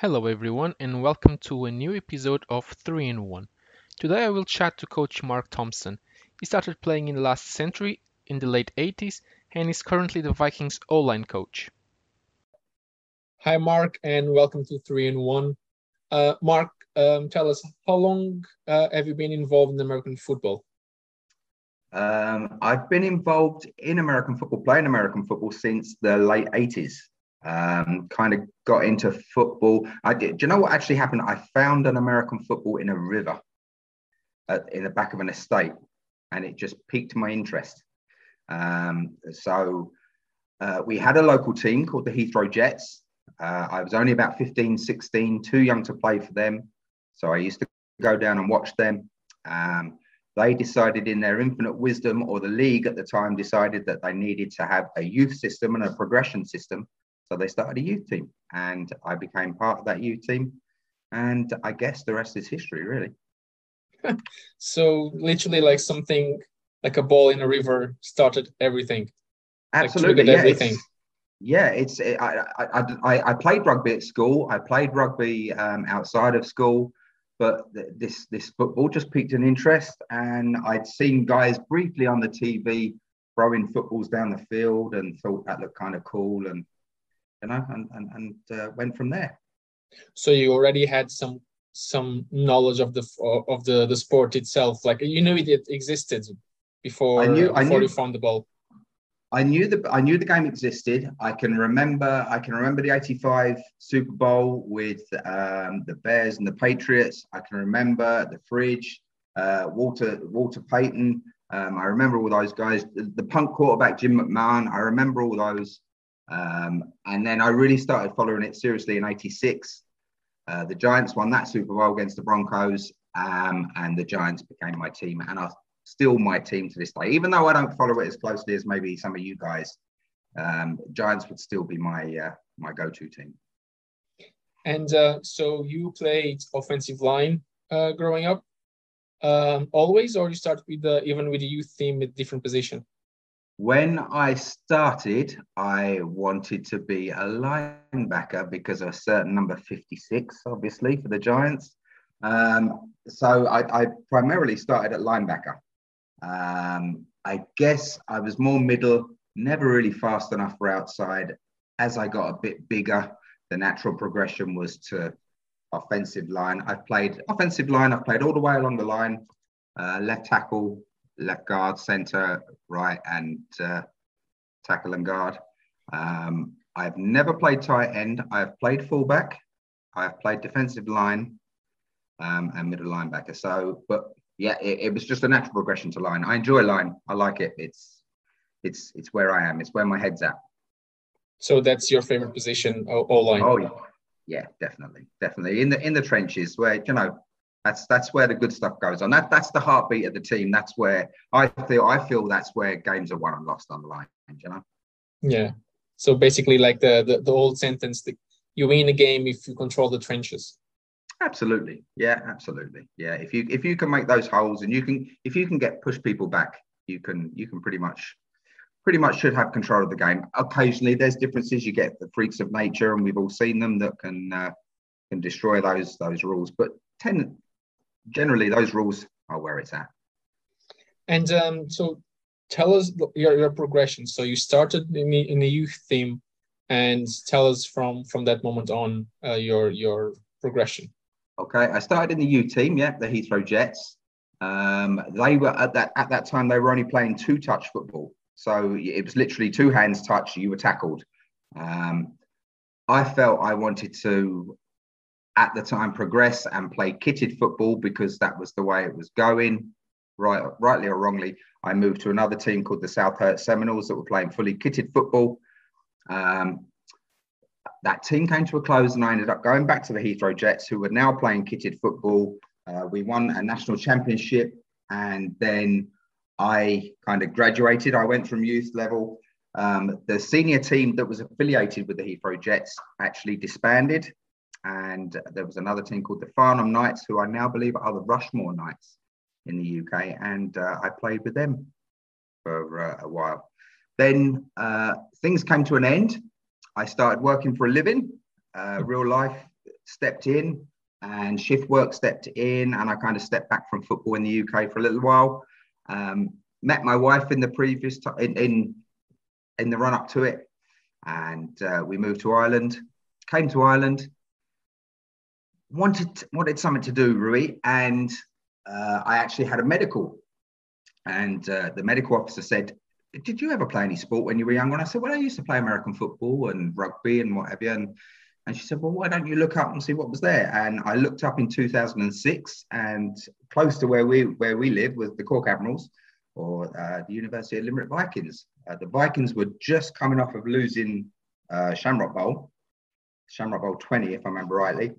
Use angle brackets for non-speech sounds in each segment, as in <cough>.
Hello everyone and welcome to a new episode of 3 in 1. Today I will chat to coach Mark Thompson. He started playing in the last century in the late 80s and is currently the Vikings O-line coach. Hi Mark and welcome to 3 in 1. Uh, Mark, um, tell us how long uh, have you been involved in American football? Um, I've been involved in American football, playing American football since the late 80s. Um, kind of got into football. I did. Do you know what actually happened? I found an American football in a river at, in the back of an estate, and it just piqued my interest. Um, so uh, we had a local team called the Heathrow Jets. Uh, I was only about 15, 16, too young to play for them. So I used to go down and watch them. Um, they decided in their infinite wisdom, or the league at the time decided that they needed to have a youth system and a progression system so they started a youth team, and I became part of that youth team. And I guess the rest is history, really. <laughs> so literally, like something like a ball in a river started everything. Absolutely, like, yeah, everything. It's, yeah, it's it, I, I, I I played rugby at school. I played rugby um, outside of school, but this this football just piqued an interest, and I'd seen guys briefly on the TV throwing footballs down the field, and thought that looked kind of cool, and you know, and and, and uh, went from there. So you already had some some knowledge of the of the the sport itself, like you knew it existed before. I knew. Before I knew, you found the ball. I knew the I knew the game existed. I can remember I can remember the '85 Super Bowl with um, the Bears and the Patriots. I can remember the fridge, uh, Walter Walter Payton. Um, I remember all those guys. The, the, punk quarterback Jim McMahon. I remember all those. Um, and then I really started following it seriously in 86. Uh, the Giants won that Super Bowl against the Broncos, um, and the Giants became my team and are still my team to this day. Even though I don't follow it as closely as maybe some of you guys, um, Giants would still be my uh, my go-to team. And uh, so you played offensive line uh, growing up, um, always, or you started with the even with the youth team at different position? When I started, I wanted to be a linebacker because of a certain number 56, obviously, for the Giants. Um, so I, I, primarily started at linebacker. Um, I guess I was more middle, never really fast enough for outside. As I got a bit bigger, the natural progression was to offensive line. I've played offensive line, I've played all the way along the line, uh, left tackle, left guard, centre, right, and uh, tackle and guard. Um, I've never played tight end. I've played fullback. I've played defensive line um, and middle linebacker. So, but yeah, it, it, was just a natural progression to line. I enjoy line. I like it. It's it's it's where I am. It's where my head's at. So that's your favorite position, O line. Oh yeah, yeah, definitely, definitely in the in the trenches where you know that's that's where the good stuff goes on. That that's the heartbeat of the team. That's where I feel I feel that's where games are won and lost on the line. You know. Yeah. So basically, like the the, the old sentence, that you win a game if you control the trenches. Absolutely. Yeah. Absolutely. Yeah. If you if you can make those holes and you can if you can get push people back, you can you can pretty much pretty much should have control of the game. Occasionally, there's differences. You get the freaks of nature, and we've all seen them that can uh, can destroy those those rules. But ten, generally those rules are where it's at. And um, so tell us your, your progression. So you started in the, in the youth team and tell us from, from that moment on uh, your, your progression. Okay, I started in the youth team, yeah, the Heathrow Jets. Um, they were at that at that time they were only playing two touch football, so it was literally two hands touch. You were tackled. Um, I felt I wanted to at the time progress and play kitted football because that was the way it was going. Right, rightly or wrongly, I moved to another team called the South Hurt Seminoles that were playing fully kitted football. Um, that team came to a close, and I ended up going back to the Heathrow Jets, who were now playing kitted football. Uh, we won a national championship, and then I kind of graduated. I went from youth level. Um, the senior team that was affiliated with the Heathrow Jets actually disbanded and there was another team called the Farnham Knights, who I now believe are the Rushmoor Knights in the UK, and uh, I played with them for uh, a while. Then uh, things came to an end. I started working for a living, uh, real life stepped in and shift work stepped in and I kind of stepped back from football in the UK for a little while. Um, met my wife in the previous time in, in, in the run up to it and uh, we moved to Ireland. Came to Ireland, wanted wanted something to do, Rui, and uh, I actually had a medical, and uh, the medical officer said, "Did you ever play any sport when you were young?" And I said, "Well, I used to play American football and rugby and what whatever." And and she said, "Well, why don't you look up and see what was there?" And I looked up in 2006, and close to where we where we live was the Cork Admirals, or uh, the University of Limerick Vikings. Uh, the Vikings were just coming off of losing uh, Shamrock Bowl, Shamrock Bowl 20, if I remember rightly.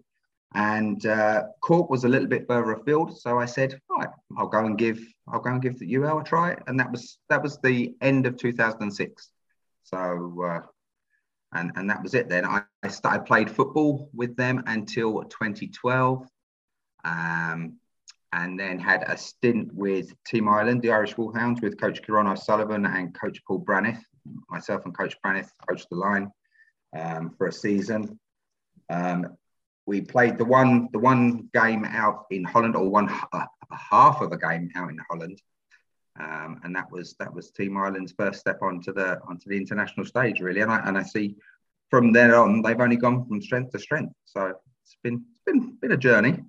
And uh, Cork was a little bit further afield, so I said, "Right, I'll go and give I'll go and give the UL a try." And that was that was the end of 2006. So uh, and and that was it. Then I, I started played football with them until 2012. Um, and then had a stint with Team Ireland, the Irish Wolfhounds, with Coach Kieran O'Sullivan and Coach Paul Braniff. Myself and Coach Braniff coached the line um, for a season. Um, we played the one the one game out in Holland, or one uh, half of a game out in Holland, um, and that was that was Team Ireland's first step onto the onto the international stage, really. And I and I see from there on they've only gone from strength to strength. So it's been it's been been a journey.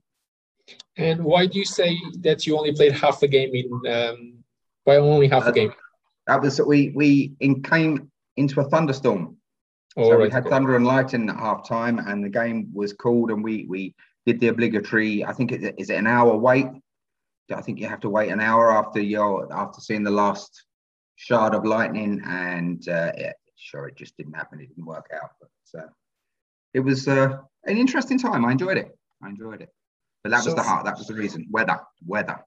And why do you say that you only played half a game in? Um, why only half uh, a game? That was we we in, came into a thunderstorm. Oh, so right, we had thunder and lightning at half time, and the game was called, and we we did the obligatory. I think it is it an hour wait. I think you have to wait an hour after your after seeing the last shard of lightning, and uh, yeah, sure, it just didn't happen. It didn't work out, but uh, it was uh, an interesting time. I enjoyed it. I enjoyed it. But that so, was the heart. That was the reason. Weather, weather.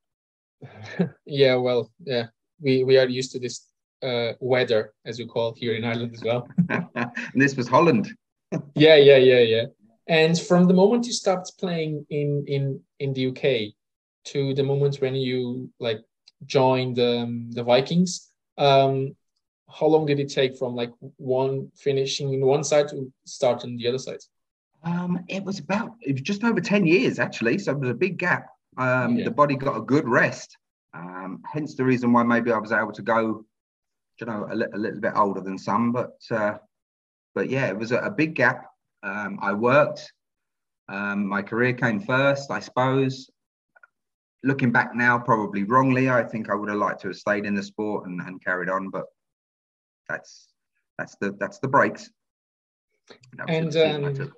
<laughs> yeah, well, yeah, we we are used to this uh, weather, as you call it here in Ireland as well. and <laughs> this was Holland. <laughs> yeah, yeah, yeah, yeah. And from the moment you stopped playing in in in the UK to the moment when you like joined um, the Vikings, um, how long did it take from like one finishing in one side to start on the other side? Um, it was about it was just over 10 years actually, so it was a big gap. Um, yeah. The body got a good rest. Um, hence the reason why maybe I was able to go, you know, a, li- a little bit older than some. But uh, but yeah, it was a, a big gap. Um, I worked. Um, my career came first, I suppose. Looking back now, probably wrongly, I think I would have liked to have stayed in the sport and, and carried on. But that's that's the that's the breaks. And um,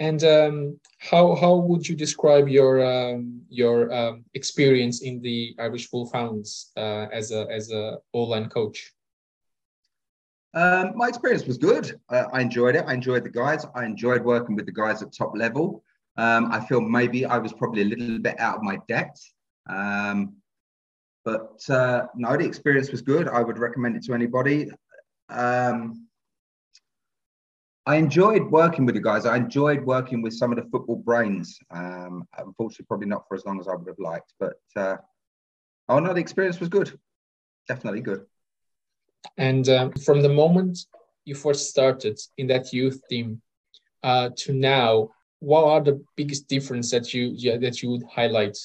and um, how how would you describe your um, your um, experience in the Irish Wolfhounds uh, as a as a O-line coach? Um, my experience was good. Uh, I enjoyed it. I enjoyed the guys. I enjoyed working with the guys at top level. Um, I feel maybe I was probably a little bit out of my depth. Um, but uh, no, the experience was good. I would recommend it to anybody. Um, I enjoyed working with the guys. I enjoyed working with some of the football brains. Um, unfortunately, probably not for as long as I would have liked, but uh, oh no, the experience was good. Definitely good. And um, from the moment you first started in that youth team uh, to now, what are the biggest difference that you yeah, that you would highlight?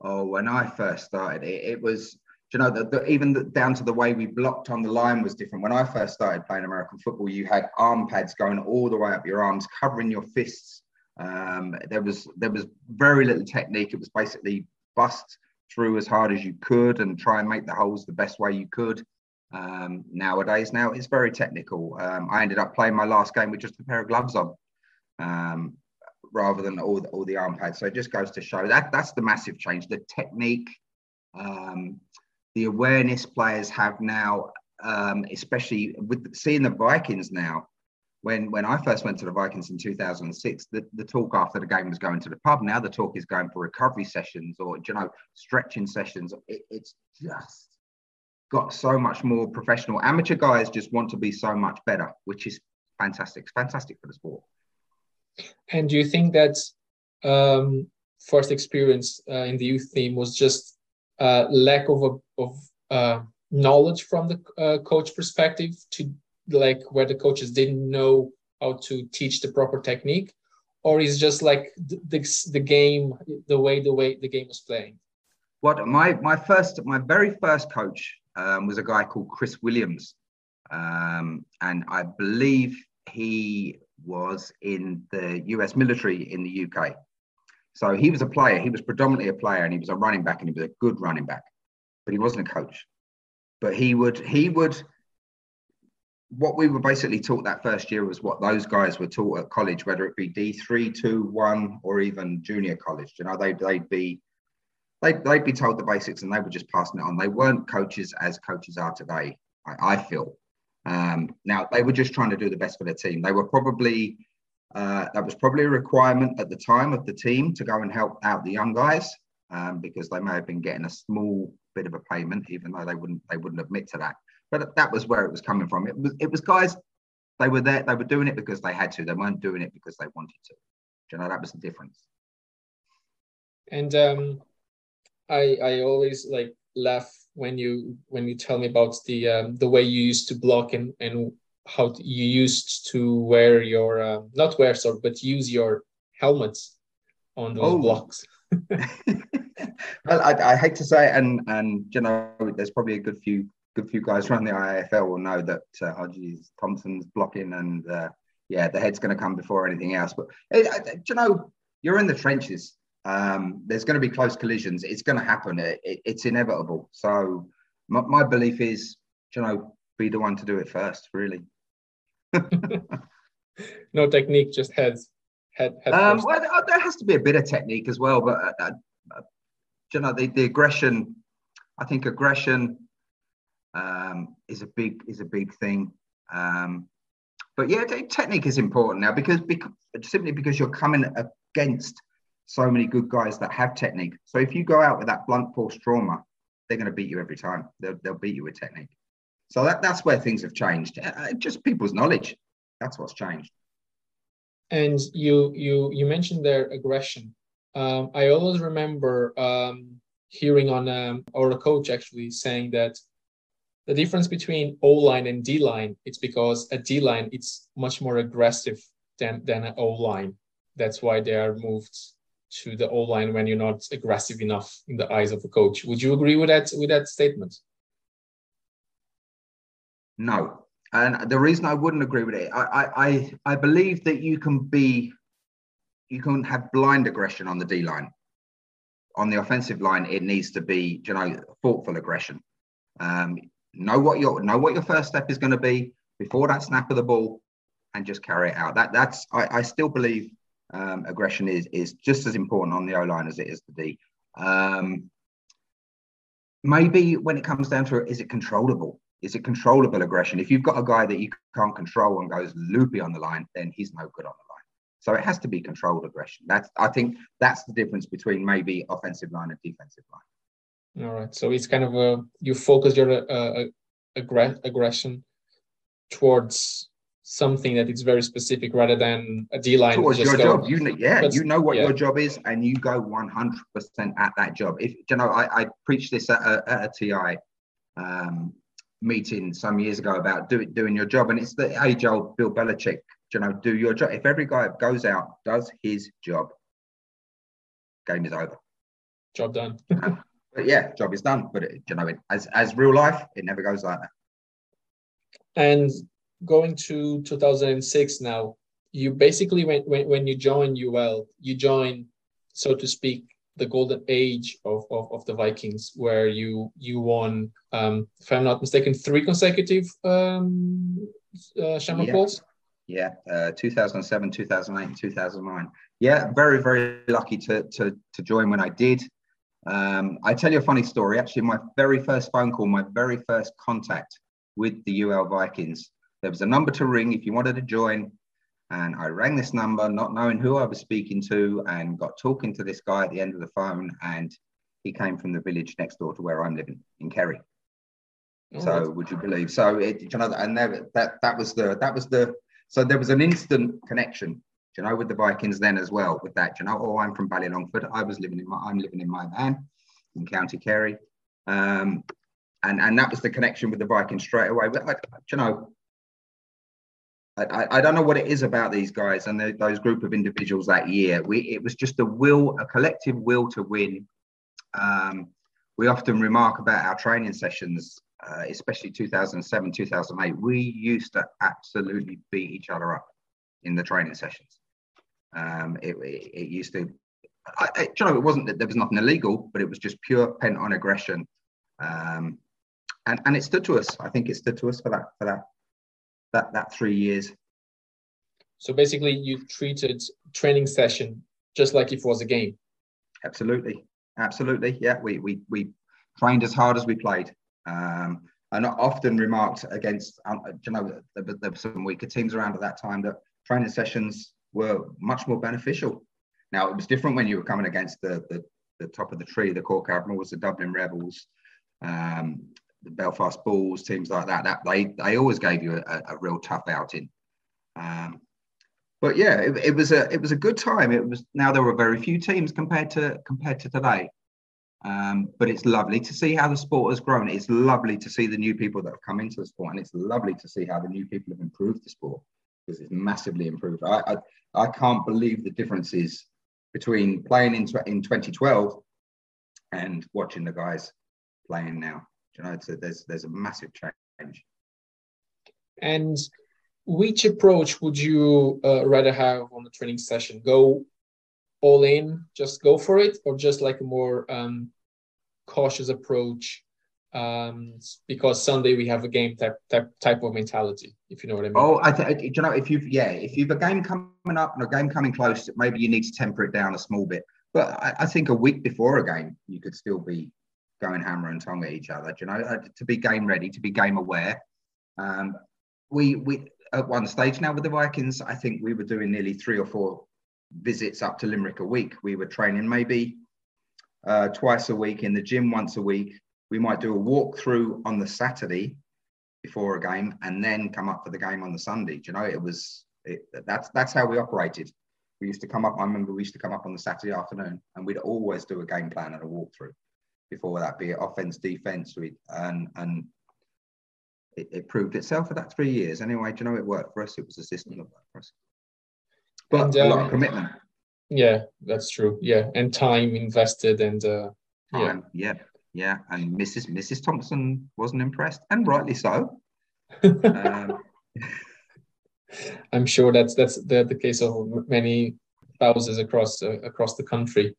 Oh, when I first started, it, it was you know, the, even the, down to the way we blocked on the line was different. When I first started playing American football, you had arm pads going all the way up your arms, covering your fists. Um, there was there was very little technique. It was basically bust through as hard as you could and try and make the holes the best way you could. Um, nowadays, now it's very technical. Um, I ended up playing my last game with just a pair of gloves on, um, rather than all the, all the arm pads. So it just goes to show that that's the massive change. The technique. Um, the awareness players have now, um, especially with seeing the Vikings now. When when I first went to the Vikings in 2006, the, the talk after the game was going to the pub. Now the talk is going for recovery sessions or you know stretching sessions. It, it's just got so much more professional. Amateur guys just want to be so much better, which is fantastic. It's fantastic for the sport. And do you think that um, first experience uh, in the youth team was just uh, lack of a, of uh, knowledge from the uh, coach perspective to like where the coaches didn't know how to teach the proper technique, or is just like the, the, the game, the way the way the game was playing? What my my first my very first coach um, was a guy called Chris Williams, um, and I believe he was in the U.S. military in the UK. So he was a player. He was predominantly a player, and he was a running back, and he was a good running back, but he wasn't a coach. But he would he would what we were basically taught that first year was what those guys were taught at college, whether it be D three, two, one, or even junior college. You know, they they'd be they'd, they'd be told the basics and they were just passing it on. They weren't coaches as coaches are today. I, I feel. Um, now they were just trying to do the best for their team. They were probably uh, that was probably a requirement at the time of the team to go and help out the young guys um, because they may have been getting a small bit of a payment, even though they wouldn't they wouldn't admit to that. But that was where it was coming from. It was it was guys. They were there. They were doing it because they had to. They weren't doing it because they wanted to. Do you know that was the difference. And um, I I always like laugh when you when you tell me about the um, the way you used to block and and how you used to wear your uh, not wear sorry but use your helmets on those oh. blocks. <laughs> well, I, I, hate to say it, and and you know, there's probably a good few good few guys around the IFL will know that uh, oh geez, Thompson's blocking, and uh, yeah, the head's going to come before anything else. But it, you know, you're in the trenches. Um, there's going to be close collisions. It's going to happen. It, it, it's inevitable. So my, my belief is, you know, be the one to do it first. Really. <laughs> no technique, just heads. Head, head um, well, there has to be a bit of technique as well, but uh, uh, you know, the, the aggression. I think aggression um, is a big is a big thing. Um, but yeah, technique is important now because, because simply because you're coming against so many good guys that have technique. So if you go out with that blunt force trauma, they're going to beat you every time. They'll, they'll beat you with technique. So that, that's where things have changed. Uh, uh, just people's knowledge. That's what's changed. And you you you mentioned their aggression. Um, I always remember um, hearing on um, or a coach actually saying that the difference between O line and D line it's because a D line it's much more aggressive than than an O line. That's why they are moved to the O line when you're not aggressive enough in the eyes of a coach. Would you agree with that with that statement? No, and the reason I wouldn't agree with it, I I I believe that you can be, you can have blind aggression on the D line. On the offensive line, it needs to be you know thoughtful aggression. Um, know what your know what your first step is going to be before that snap of the ball, and just carry it out. That that's I, I still believe um, aggression is is just as important on the O line as it is the D. Um, maybe when it comes down to it, is it controllable? Is it controllable aggression? If you've got a guy that you can't control and goes loopy on the line, then he's no good on the line. So it has to be controlled aggression. That's I think that's the difference between maybe offensive line and defensive line. All right. So it's kind of a you focus your uh, uh aggra- aggression towards something that is very specific rather than a D line. Towards your go, job, you know, yeah, you know what yeah. your job is, and you go 100% at that job. If you know, I, I preached this at a, at a TI um, meeting some years ago about do, it doing your job, and it's the age old Bill Belichick. You know, do your job. If every guy goes out, does his job, game is over. Job done. <laughs> but yeah, job is done. But it, you know, it, as as real life, it never goes like that. And going to 2006 now, you basically when when, when you join UL, you join, so to speak, the golden age of, of, of the Vikings, where you you won, um, if I'm not mistaken, three consecutive um, uh, Shamrock yeah. Bowls. Yeah, uh, 2007, 2008, 2009. Yeah, very very lucky to to to join when I did. Um, I tell you a funny story. Actually, my very first phone call, my very first contact with the UL Vikings there was a number to ring if you wanted to join. And I rang this number, not knowing who I was speaking to, and got talking to this guy at the end of the phone. And he came from the village next door to where I'm living in Kerry. Oh, so would you believe? So it, you know, and there, that that was the that was the so there was an instant connection, you know, with the Vikings then as well. With that, you know, oh, I'm from Ballylongford. I was living in my I'm living in my van in County Kerry, um, and and that was the connection with the Vikings straight away. But like, you know, I, I, don't know what it is about these guys and the, those group of individuals that year. We it was just a will, a collective will to win. Um, we often remark about our training sessions, uh, especially 2007, 2008. We used to absolutely beat each other up in the training sessions. Um, it, it, it, used to, I, I, you know, it wasn't that there was nothing illegal, but it was just pure pent on aggression. Um, and, and it stood to us. I think it stood to us for that, for that that that three years. So basically, you treated training session just like if it was a game. Absolutely, absolutely. Yeah, we we we trained as hard as we played. Um, and often remarked against, um, you know, there, there were some weaker teams around at that time that training sessions were much more beneficial. Now it was different when you were coming against the the, the top of the tree. The Cork Admirals, the Dublin Rebels, um, the Belfast Bulls, teams like that, that they they always gave you a, a real tough outing. Um, but yeah, it, it, was a it was a good time. It was now there were very few teams compared to compared to today. Um, but it's lovely to see how the sport has grown. It's lovely to see the new people that have come into the sport, and it's lovely to see how the new people have improved the sport because it's massively improved. I, I, I can't believe the differences between playing in in 2012 and watching the guys playing now. You know, a, there's there's a massive change. And which approach would you uh, rather have on the training session? Go all in, just go for it, or just like a more um, cautious approach? Um, because Sunday we have a game type, type type of mentality, if you know what I mean. Oh, I think you know if you've yeah, if you've a game coming up and a game coming close, maybe you need to temper it down a small bit. But I, I think a week before a game, you could still be going hammer and tongue at each other. you know, uh, to be game ready, to be game aware. Um, we we at one stage now with the Vikings, I think we were doing nearly three or four visits up to Limerick a week. We were training maybe uh, twice a week in the gym, once a week. We might do a walkthrough on the Saturday before a game, and then come up for the game on the Sunday. Do you know, it was it, that's that's how we operated. We used to come up. I remember we used to come up on the Saturday afternoon, and we'd always do a game plan and a walkthrough before that, be it offense, defense, we and and it, it, proved itself for that three years. Anyway, do you know it worked for us? It was a system that worked for us. But and, a lot of um, commitment. Yeah, that's true. Yeah, and time invested and uh, time. Yeah. yeah, yeah. And Mrs. Mrs. Thompson wasn't impressed, and rightly so. um, <laughs> I'm sure that's that's the, the case of many spouses across uh, across the country.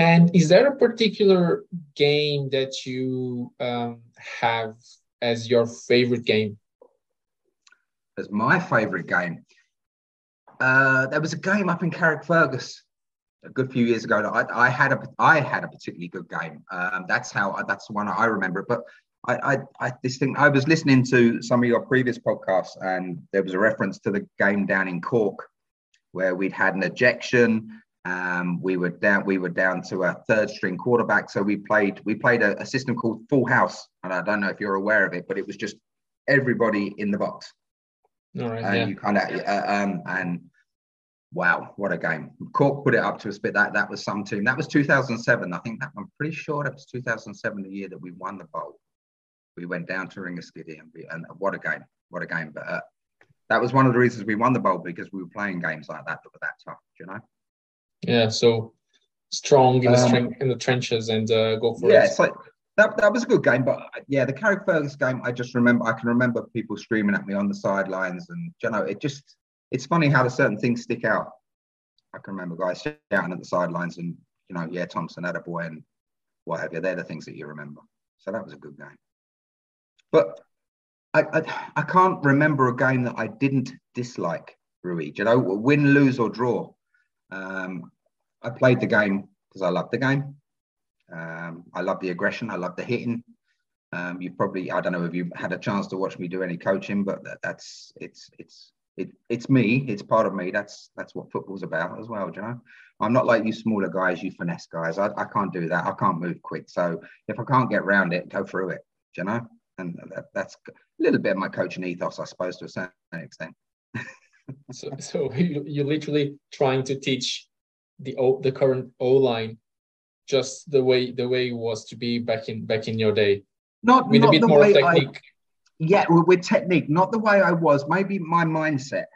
And is there a particular game that you um, have as your favorite game? As my favorite game, uh, there was a game up in Carrickfergus a good few years ago. I, I had a I had a particularly good game. Um, that's how that's the one I remember. But I, I, I this thing I was listening to some of your previous podcasts, and there was a reference to the game down in Cork where we'd had an ejection um, we were down. We were down to a third string quarterback, so we played. We played a, a, system called Full House, and I don't know if you're aware of it, but it was just everybody in the box. All right. And yeah. you kind of uh, um, and wow, what a game! Cork put it up to us, but that that was some team. That was 2007. I think that I'm pretty sure that was 2007, the year that we won the bowl. We went down to Ringaskiddy, and, we, and what a game! What a game! But uh, that was one of the reasons we won the bowl because we were playing games like that that were that tough. You know. Yeah, so strong in the, um, in the trenches and uh, go for yeah, it. Yeah, it's like that, that was a good game, but yeah, the Carrickfergus game, I just remember, I can remember people screaming at me on the sidelines, and you know, it just, it's funny how the certain things stick out. I can remember guys shouting at the sidelines, and you know, yeah, Thompson had a boy, and what have you. They're the things that you remember. So that was a good game. But I, I, I can't remember a game that I didn't dislike, Rui. You know, win, lose, or draw. Um, I played the game because I love the game. Um, I love the aggression. I love the hitting. Um, you probably I don't know if you had a chance to watch me do any coaching, but that, that's it's it's it, it's me. It's part of me. That's that's what football's about as well. you know? I'm not like you smaller guys, you finesse guys. I, I can't do that. I can't move quick. So if I can't get around it, go through it. you know? And that, that's a little bit of my coaching ethos, I suppose, to a certain extent. So, so <laughs> you, you're literally trying to teach the o, the current O line just the way the way it was to be back in back in your day. Not with not a bit more technique. Yeah, with technique, not the way I was. Maybe my mindset.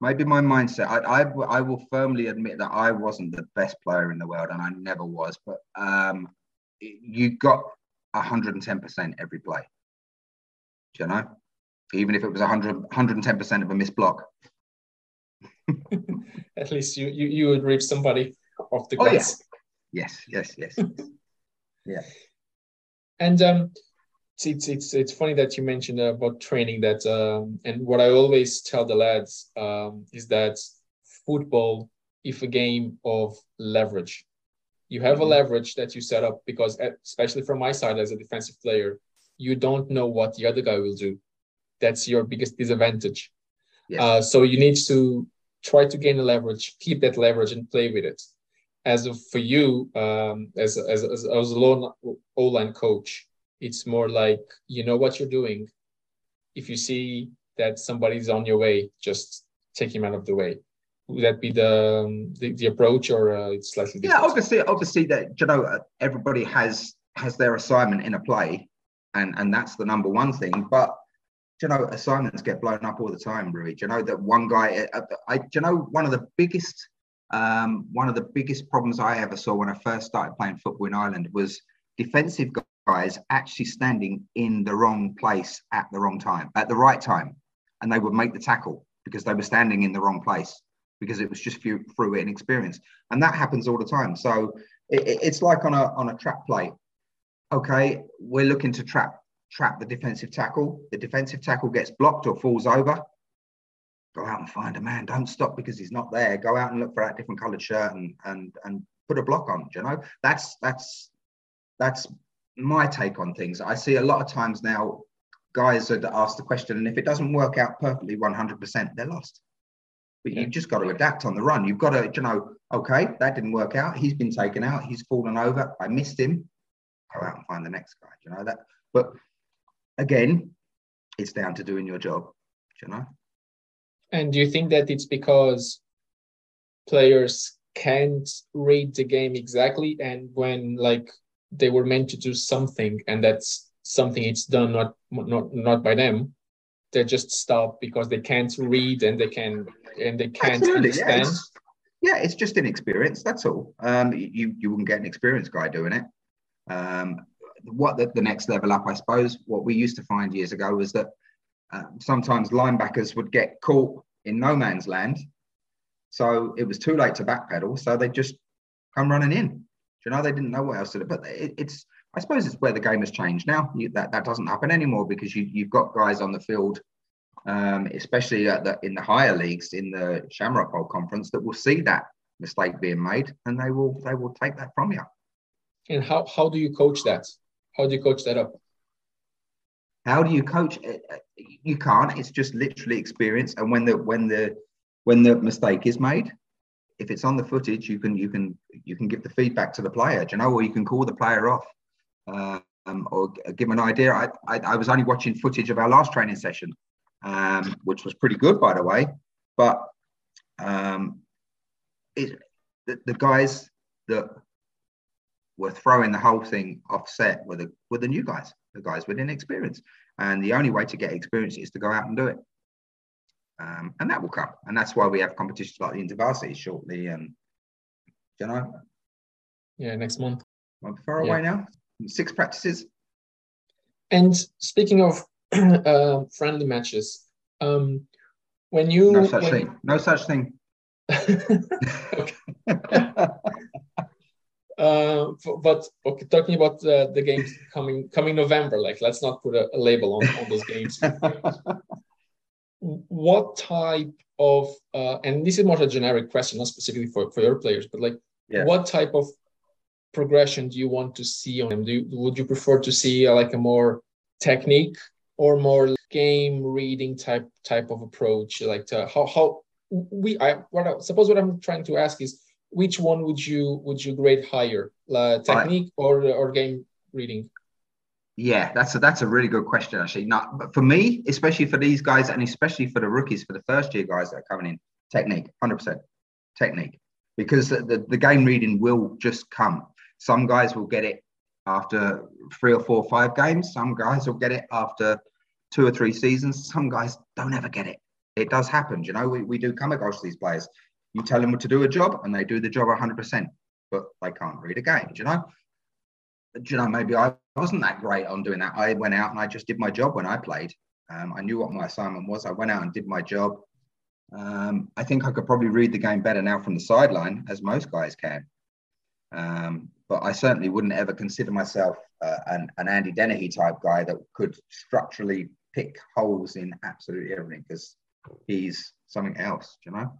Maybe my mindset. I, I, I will firmly admit that I wasn't the best player in the world, and I never was. But um, you got 110% every play. Do you know? Even if it was 100, 110% of a missed block. <laughs> At least you, you you would rip somebody off the glass. Oh, yeah. Yes, yes, yes. <laughs> yeah. And um, it's, it's it's funny that you mentioned about training that um, and what I always tell the lads um, is that football is a game of leverage. You have a mm-hmm. leverage that you set up because especially from my side as a defensive player, you don't know what the other guy will do. That's your biggest disadvantage. Yes. Uh, so you need to try to gain a leverage, keep that leverage, and play with it. As of for you, um, as as as, as a O line coach, it's more like you know what you're doing. If you see that somebody's on your way, just take him out of the way. Would that be the um, the, the, approach, or uh, it's slightly different? Yeah, obviously, obviously that you know everybody has has their assignment in a play, and and that's the number one thing. But you know, assignments get blown up all the time, Rui. Do you know that one guy? Uh, I, do you know one of the biggest um, one of the biggest problems I ever saw when I first started playing football in Ireland was defensive guys actually standing in the wrong place at the wrong time, at the right time, and they would make the tackle because they were standing in the wrong place because it was just through, through inexperience, and that happens all the time. So it, it's like on a on a trap play. Okay, we're looking to trap trap the defensive tackle. The defensive tackle gets blocked or falls over. Go out and find a man. Don't stop because he's not there. Go out and look for that different coloured shirt and and and put a block on. you know, that's that's that's my take on things. I see a lot of times now guys that ask the question, and if it doesn't work out perfectly 100%, they're lost. But you've just got to adapt on the run. You've got to, you know, okay, that didn't work out. He's been taken out. He's fallen over. I missed him. Go out and find the next guy. You know that. But again, it's down to doing your job, you know. And do you think that it's because players can't read the game exactly, and when like they were meant to do something, and that's something it's done not not not by them, they just stop because they can't read and they can and they can't Absolutely, understand. Yeah it's, yeah, it's just inexperience. That's all. Um, you you wouldn't get an experienced guy doing it. Um, what the, the, next level up, I suppose, what we used to find years ago was that uh, sometimes linebackers would get caught in no man's land. So it was too late to backpedal. So they just come running in. You know, they didn't know what else to do. But it, it's, I suppose it's where the game has changed now. You, that, that doesn't happen anymore because you, you've got guys on the field, um, especially the, in the higher leagues, in the Shamrock Bowl Conference, that will see that mistake being made and they will they will take that from you. And how, how do you coach that? How do you coach that up? How do you coach? You can't. It's just literally experience. And when the when the when the mistake is made, if it's on the footage, you can you can you can give the feedback to the player. Do you know, or you can call the player off, um, or give them an idea. I, I, I was only watching footage of our last training session, um, which was pretty good, by the way. But um, it, the, the guys that were throwing the whole thing offset with the with the new guys, the guys with inexperience. And the only way to get experience is to go out and do it. Um, and that will come. And that's why we have competitions like the InterVarsity shortly. And you know, yeah, next month. Not far away yeah. now. Six practices. And speaking of <clears throat> uh, friendly matches, um, when you no such when... thing. No such thing. <laughs> <laughs> <laughs> Uh, but okay, talking about uh, the games coming coming November, like let's not put a, a label on, on those games. <laughs> what type of uh, and this is more of a generic question, not specifically for, for your players, but like yeah. what type of progression do you want to see on them? Do you, would you prefer to see uh, like a more technique or more game reading type type of approach? Like to, how how we I what I, suppose what I'm trying to ask is which one would you would you grade higher, uh, technique I, or or game reading? Yeah, that's a that's a really good question actually. Not but for me, especially for these guys, and especially for the rookies, for the first year guys that are coming in, technique, hundred percent, technique, because the, the, the game reading will just come. Some guys will get it after three or four or five games. Some guys will get it after two or three seasons, some guys don't ever get it. It does happen. You know, we, we do come across these players. You tell them to do a job and they do the job 100%, but they can't read a game. you know? you know, maybe I wasn't that great on doing that. I went out and I just did my job when I played. Um, I knew what my assignment was. I went out and did my job. Um, I think I could probably read the game better now from the sideline, as most guys can. Um, but I certainly wouldn't ever consider myself uh, an, an Andy Dennehy type guy that could structurally pick holes in absolutely everything because he's something else, you know.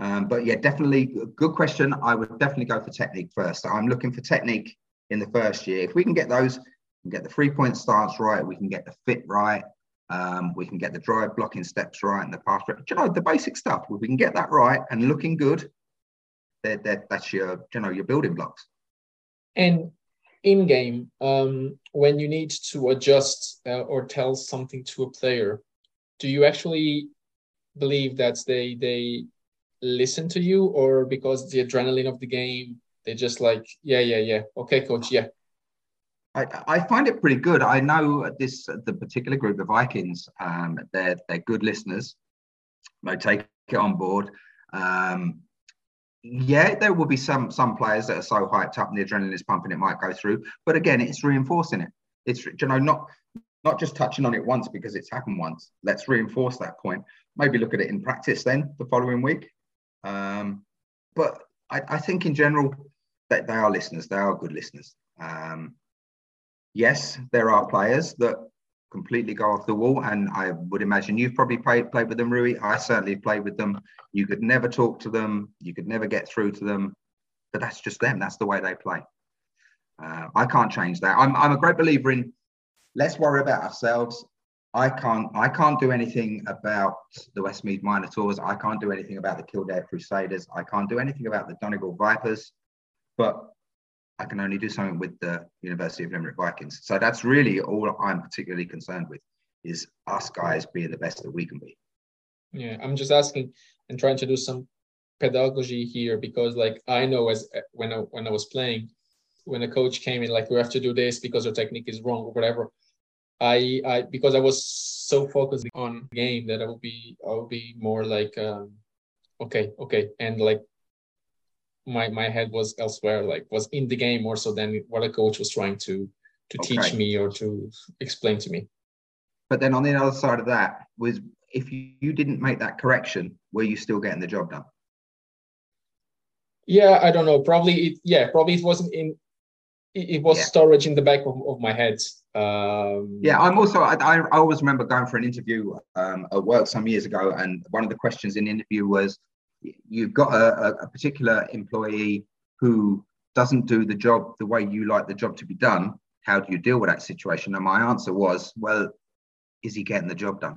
Um, but yeah, definitely good question. I would definitely go for technique first. I'm looking for technique in the first year. If we can get those, we can get the three point stance right, we can get the fit right, um, we can get the drive blocking steps right and the pass. You know, the basic stuff. If we can get that right and looking good, they're, they're, that's your, you know, your building blocks. And in game, um, when you need to adjust uh, or tell something to a player, do you actually believe that they they listen to you, or because the adrenaline of the game, they just like, yeah, yeah, yeah, okay, coach, yeah. I, I find it pretty good. I know this the particular group, the Vikings, um, they're they're good listeners. They take it on board. Um, yeah, there will be some some players that are so hyped up and the adrenaline is pumping, it might go through. But again, it's reinforcing it. It's you know not not just touching on it once because it's happened once. Let's reinforce that point. Maybe look at it in practice then the following week. Um, but I, I, think in general that they are listeners. They are good listeners. Um, yes, there are players that completely go off the wall. And I would imagine you've probably played, played with them, Rui. I certainly played with them. You could never talk to them. You could never get through to them. But that's just them. That's the way they play. Uh, I can't change that. I'm, I'm a great believer in let's worry about ourselves. I can't I can't do anything about the Westmeath Minotaurs. I can't do anything about the Kildare Crusaders. I can't do anything about the Donegal Vipers. But I can only do something with the University of Limerick Vikings. So that's really all I'm particularly concerned with is us guys being the best that we can be. Yeah, I'm just asking and trying to do some pedagogy here because like I know as when I when I was playing, when a coach came in like we have to do this because your technique is wrong or whatever. I I because I was so focused on game that I would be I would be more like um, okay okay. And like my my head was elsewhere like was in the game more so than what a coach was trying to to okay. teach me or to explain to me. But then on the other side of that was if you, you didn't make that correction were you still getting the job done? Yeah i don't know. Probably it yeah probably it wasn't in it, it was yeah. storage in the back of, of my head um, yeah i'm also I, I always remember going for an interview um, at work some years ago and one of the questions in the interview was you've got a, a particular employee who doesn't do the job the way you like the job to be done, how do you deal with that situation? And my answer was, well, is he getting the job done?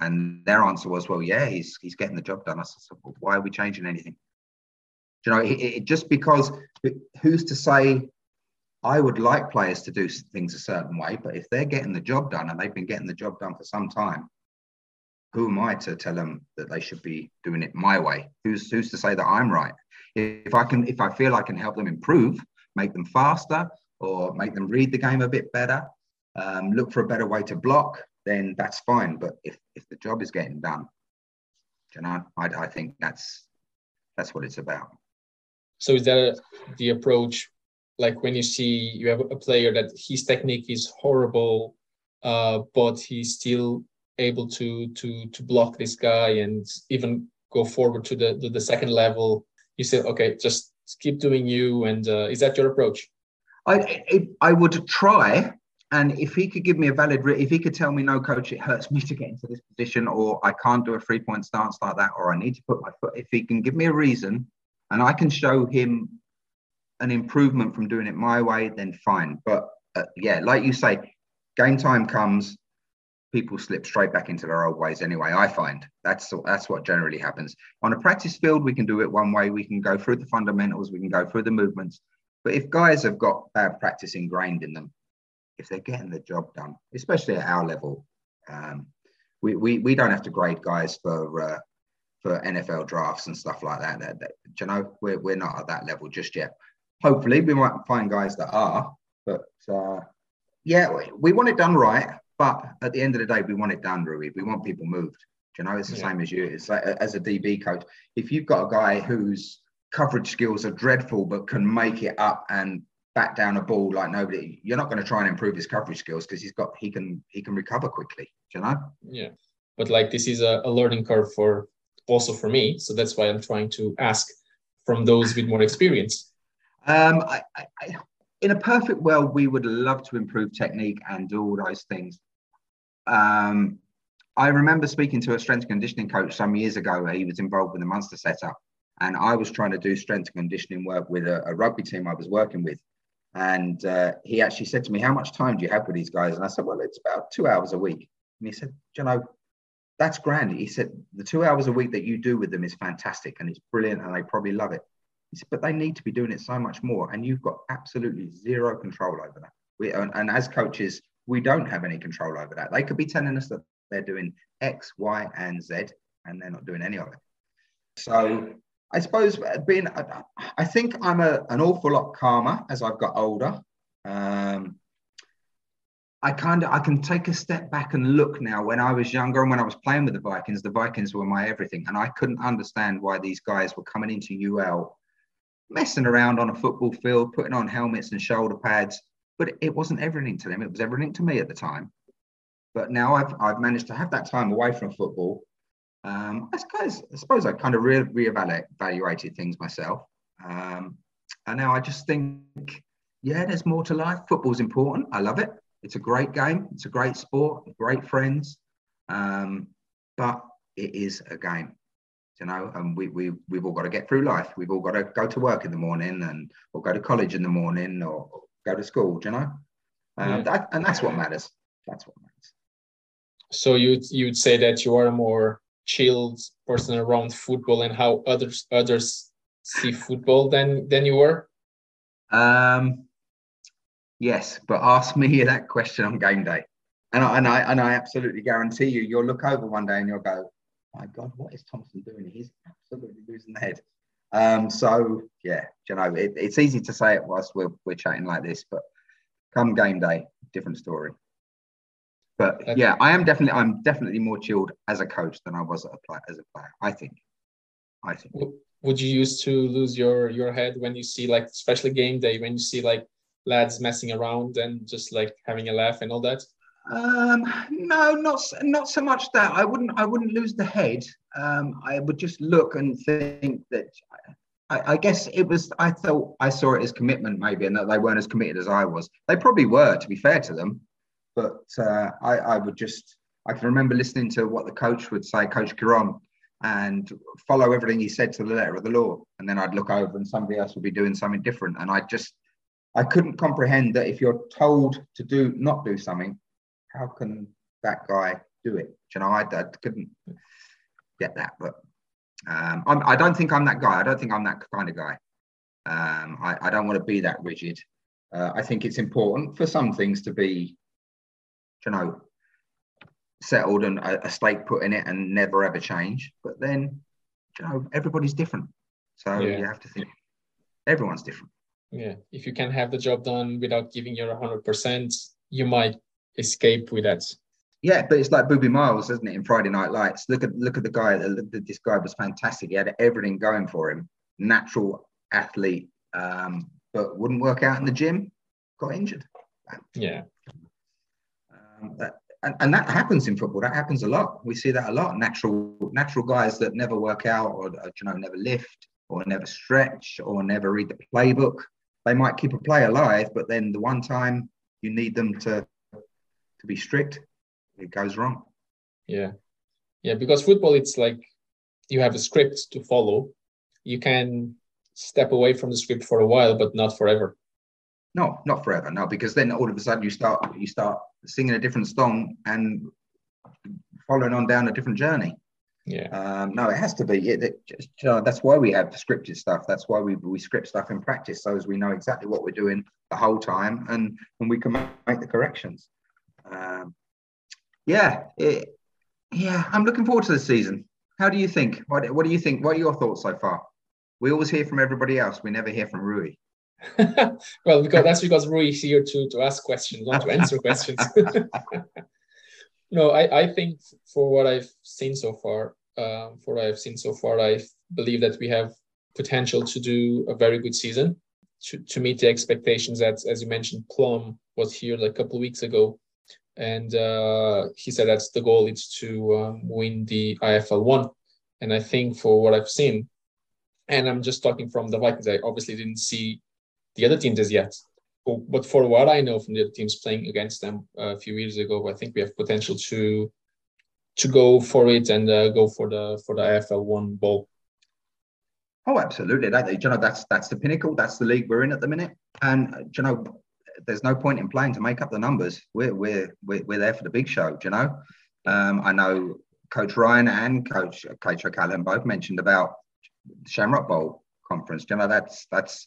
And their answer was, well, yeah, he's he's getting the job done. I said, well, why are we changing anything? you know, it, it, just because who's to say I would like players to do things a certain way, but if they're getting the job done and they've been getting the job done for some time, who am I to tell them that they should be doing it my way? Who's who's to say that I'm right? If I can, if I feel I can help them improve, make them faster, or make them read the game a bit better, um, look for a better way to block, then that's fine. But if if the job is getting done, you know, I, I think that's that's what it's about. So is that the approach? Like when you see you have a player that his technique is horrible, uh, but he's still able to to to block this guy and even go forward to the the second level you say okay just keep doing you and uh, is that your approach? I i would try and if he could give me a valid if he could tell me no coach it hurts me to get into this position or i can't do a three point stance like that or i need to put my foot if he can give me a reason and i can show him an improvement from doing it my way then fine. But uh, yeah like you say game time comes people slip straight back into their old ways anyway i find. That's that's what generally happens. On a practice field we can do it one way. We can go through the fundamentals. We can go through the movements. But if guys have got bad practice ingrained in them if they're getting the job done especially at our level um, we, we we don't have to grade guys for uh, for nfl drafts and stuff like that, that, that you know? We're, we're not at that level just yet hopefully we might find guys that are but uh, yeah we want it done right But at the end of the day, we want it done, Rui. We want people moved. Do you know, it's the yeah. same as you. It's like as a DB coach. If you've got a guy whose coverage skills are dreadful but can make it up and back down a ball like nobody, you're not going to try and improve his coverage skills because he's got he can he can recover quickly. Do you know? Yeah, but like this is a, a learning curve for also for me, so that's why I'm trying to ask from those with more experience. Um, I, I, in a perfect world, we would love to improve technique and do all those things. Um, I remember speaking to a strength conditioning coach some years ago. He was involved with the Munster setup, and I was trying to do strength conditioning work with a, a rugby team I was working with. And uh, he actually said to me, "How much time do you have with these guys?" And I said, "Well, it's about two hours a week." And he said, "You know, that's grand." He said, "The two hours a week that you do with them is fantastic, and it's brilliant, and they probably love it." He said, "But they need to be doing it so much more, and you've got absolutely zero control over that. We, and, and as coaches, we don't have any control over that. They could be telling us that they're doing X, Y, and Z, and they're not doing any of it. So I suppose being, I think I'm a, an awful lot calmer as I've got older. Um, I kind of I can take a step back and look now. When I was younger and when I was playing with the Vikings, the Vikings were my everything, and I couldn't understand why these guys were coming into UL, messing around on a football field, putting on helmets and shoulder pads. But it wasn't everything to them. It was everything to me at the time. But now I've, I've managed to have that time away from football. Um, I, suppose, I suppose I kind of re- reevaluated things myself. Um, and now I just think, yeah, there's more to life. Football's important. I love it. It's a great game. It's a great sport, great friends. Um, but it is a game, you know, and we, we, we've all got to get through life. We've all got to go to work in the morning and or go to college in the morning or, or go to school, you know? Um, yeah. that, and that's what matters. That's what matters. So you'd you'd say that you are a more chilled person around football and how others others see football than than you were. Um, yes, but ask me that question on game day, and I, and I and I absolutely guarantee you, you'll look over one day and you'll go, "My God, what is Thompson doing? He's absolutely losing the head." Um, so yeah, you know, it, it's easy to say it whilst we're we're chatting like this, but come game day, different story. But okay. yeah, I am definitely I'm definitely more chilled as a coach than I was a player, as a player. I think. I think. Would you used to lose your your head when you see like especially game day when you see like lads messing around and just like having a laugh and all that? Um, no, not not so much that. I wouldn't I wouldn't lose the head. Um, I would just look and think that. I, I guess it was. I thought I saw it as commitment, maybe, and that they weren't as committed as I was. They probably were, to be fair to them but uh, I, I would just, I can remember listening to what the coach would say, Coach Kiron, and follow everything he said to the letter of the law. And then I'd look over and somebody else would be doing something different. And I just, I couldn't comprehend that if you're told to do, not do something, how can that guy do it? You know, I, I couldn't get that. But um, I'm, I do not think I'm that guy. I don't think I'm that kind of guy. Um, I, I, don't want to be that rigid. Uh, I think it's important for some things to be you know, settled and a, a stake put in it and never ever change. But then, you know, everybody's different. So yeah. you have to think everyone's different. Yeah. If you can have the job done without giving your 100%, you might escape with that. Yeah, but it's like Boobie Miles, isn't it? In Friday Night Lights, look at look at the guy. That, This guy was fantastic. He had everything going for him. Natural athlete, um, but wouldn't work out in the gym. Got injured. Yeah, um, that, and, and, that happens in football. That happens a lot. We see that a lot. Natural natural guys that never work out, or you know, never lift, or never stretch, or never read the playbook. They might keep a play alive, but then the one time you need them to to be strict, it goes wrong. Yeah, yeah. Because football, it's like you have a script to follow. You can step away from the script for a while, but not forever. No, not forever. No, because then all of a sudden you start you start singing a different song and following on down a different journey. Yeah. Um, no, it has to be. It, it just, uh, that's why we have scripted stuff. That's why we, we script stuff in practice, so as we know exactly what we're doing the whole time, and and we can make the corrections. Um, yeah, it, yeah. I'm looking forward to the season. How do you think? What, what do you think? What are your thoughts so far? We always hear from everybody else. We never hear from Rui. <laughs> well, because that's because Rui is here to, to ask questions, not to answer questions. <laughs> No, I, I think for what I've seen so far, um, for what I've seen so far, I believe that we have potential to do a very good season to, to meet the expectations that, as you mentioned, Plum was here like a couple of weeks ago. And uh, he said that's the goal is to um, win the IFL one. And I think for what I've seen, and I'm just talking from the Vikings, I obviously didn't see the other teams as yet. But for what I know from the other teams playing against them a few years ago, I think we have potential to to go for it and uh, go for the for the IFL one bowl. Oh, absolutely. That, you know, that's that's the pinnacle. That's the league we're in at the minute. And you know, there's no point in playing to make up the numbers. We're we're we're, we're there for the big show. you know, um, I know Coach Ryan and Coach Coach O'Callaghan both mentioned about Shamrock Bowl conference. you know, that's that's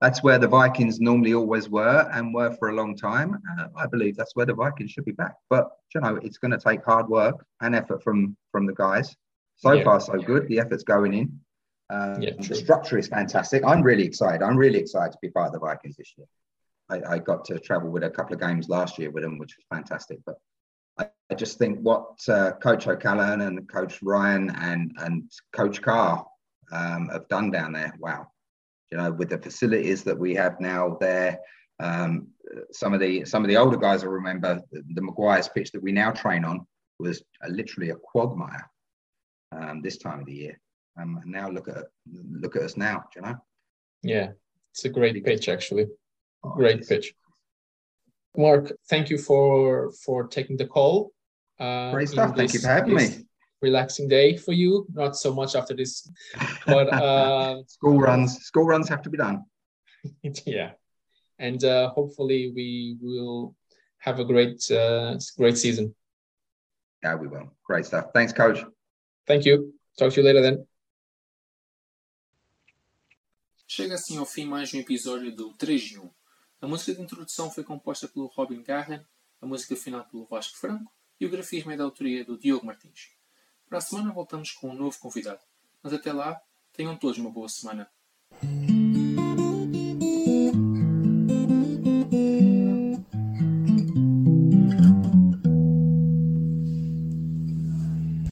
that's where the Vikings normally always were and were for a long time. Uh, I believe that's where the Vikings should be back. But you know, it's going to take hard work and effort from from the guys. So yeah. far, so good. The effort's going in. Um, yeah, the structure is fantastic. I'm really excited. I'm really excited to be part of the Vikings this year. I, I, got to travel with a couple of games last year with them, which was fantastic. But I, I just think what uh, Coach O'Callaghan and Coach Ryan and and Coach Carr um, have done down there, wow. You know, with the facilities that we have now there, um, some of the some of the older guys will remember the, the Maguire's pitch that we now train on was a, literally a quagmire um, this time of the year. Um, and now look at look at us now, you know. Yeah, it's a great pitch actually. Great pitch. Mark, thank you for for taking the call. Uh, great stuff. Thank you for having me. Relaxing day for you. Not so much after this, but <laughs> uh, school runs. School runs have to be done. <laughs> yeah, and uh, hopefully we will have a great uh, great season. Yeah, we will. Great stuff. Thanks, coach. Thank you. Talk to you later then. Chega assim ao fim mais um episódio do 3 de 1. A música de introdução foi composta pelo Robin Garren, a música final pelo Vasco Franco e o grafismo é da autoria do Diogo Martins. Para a semana voltamos com um novo convidado, mas até lá, tenham todos uma boa semana.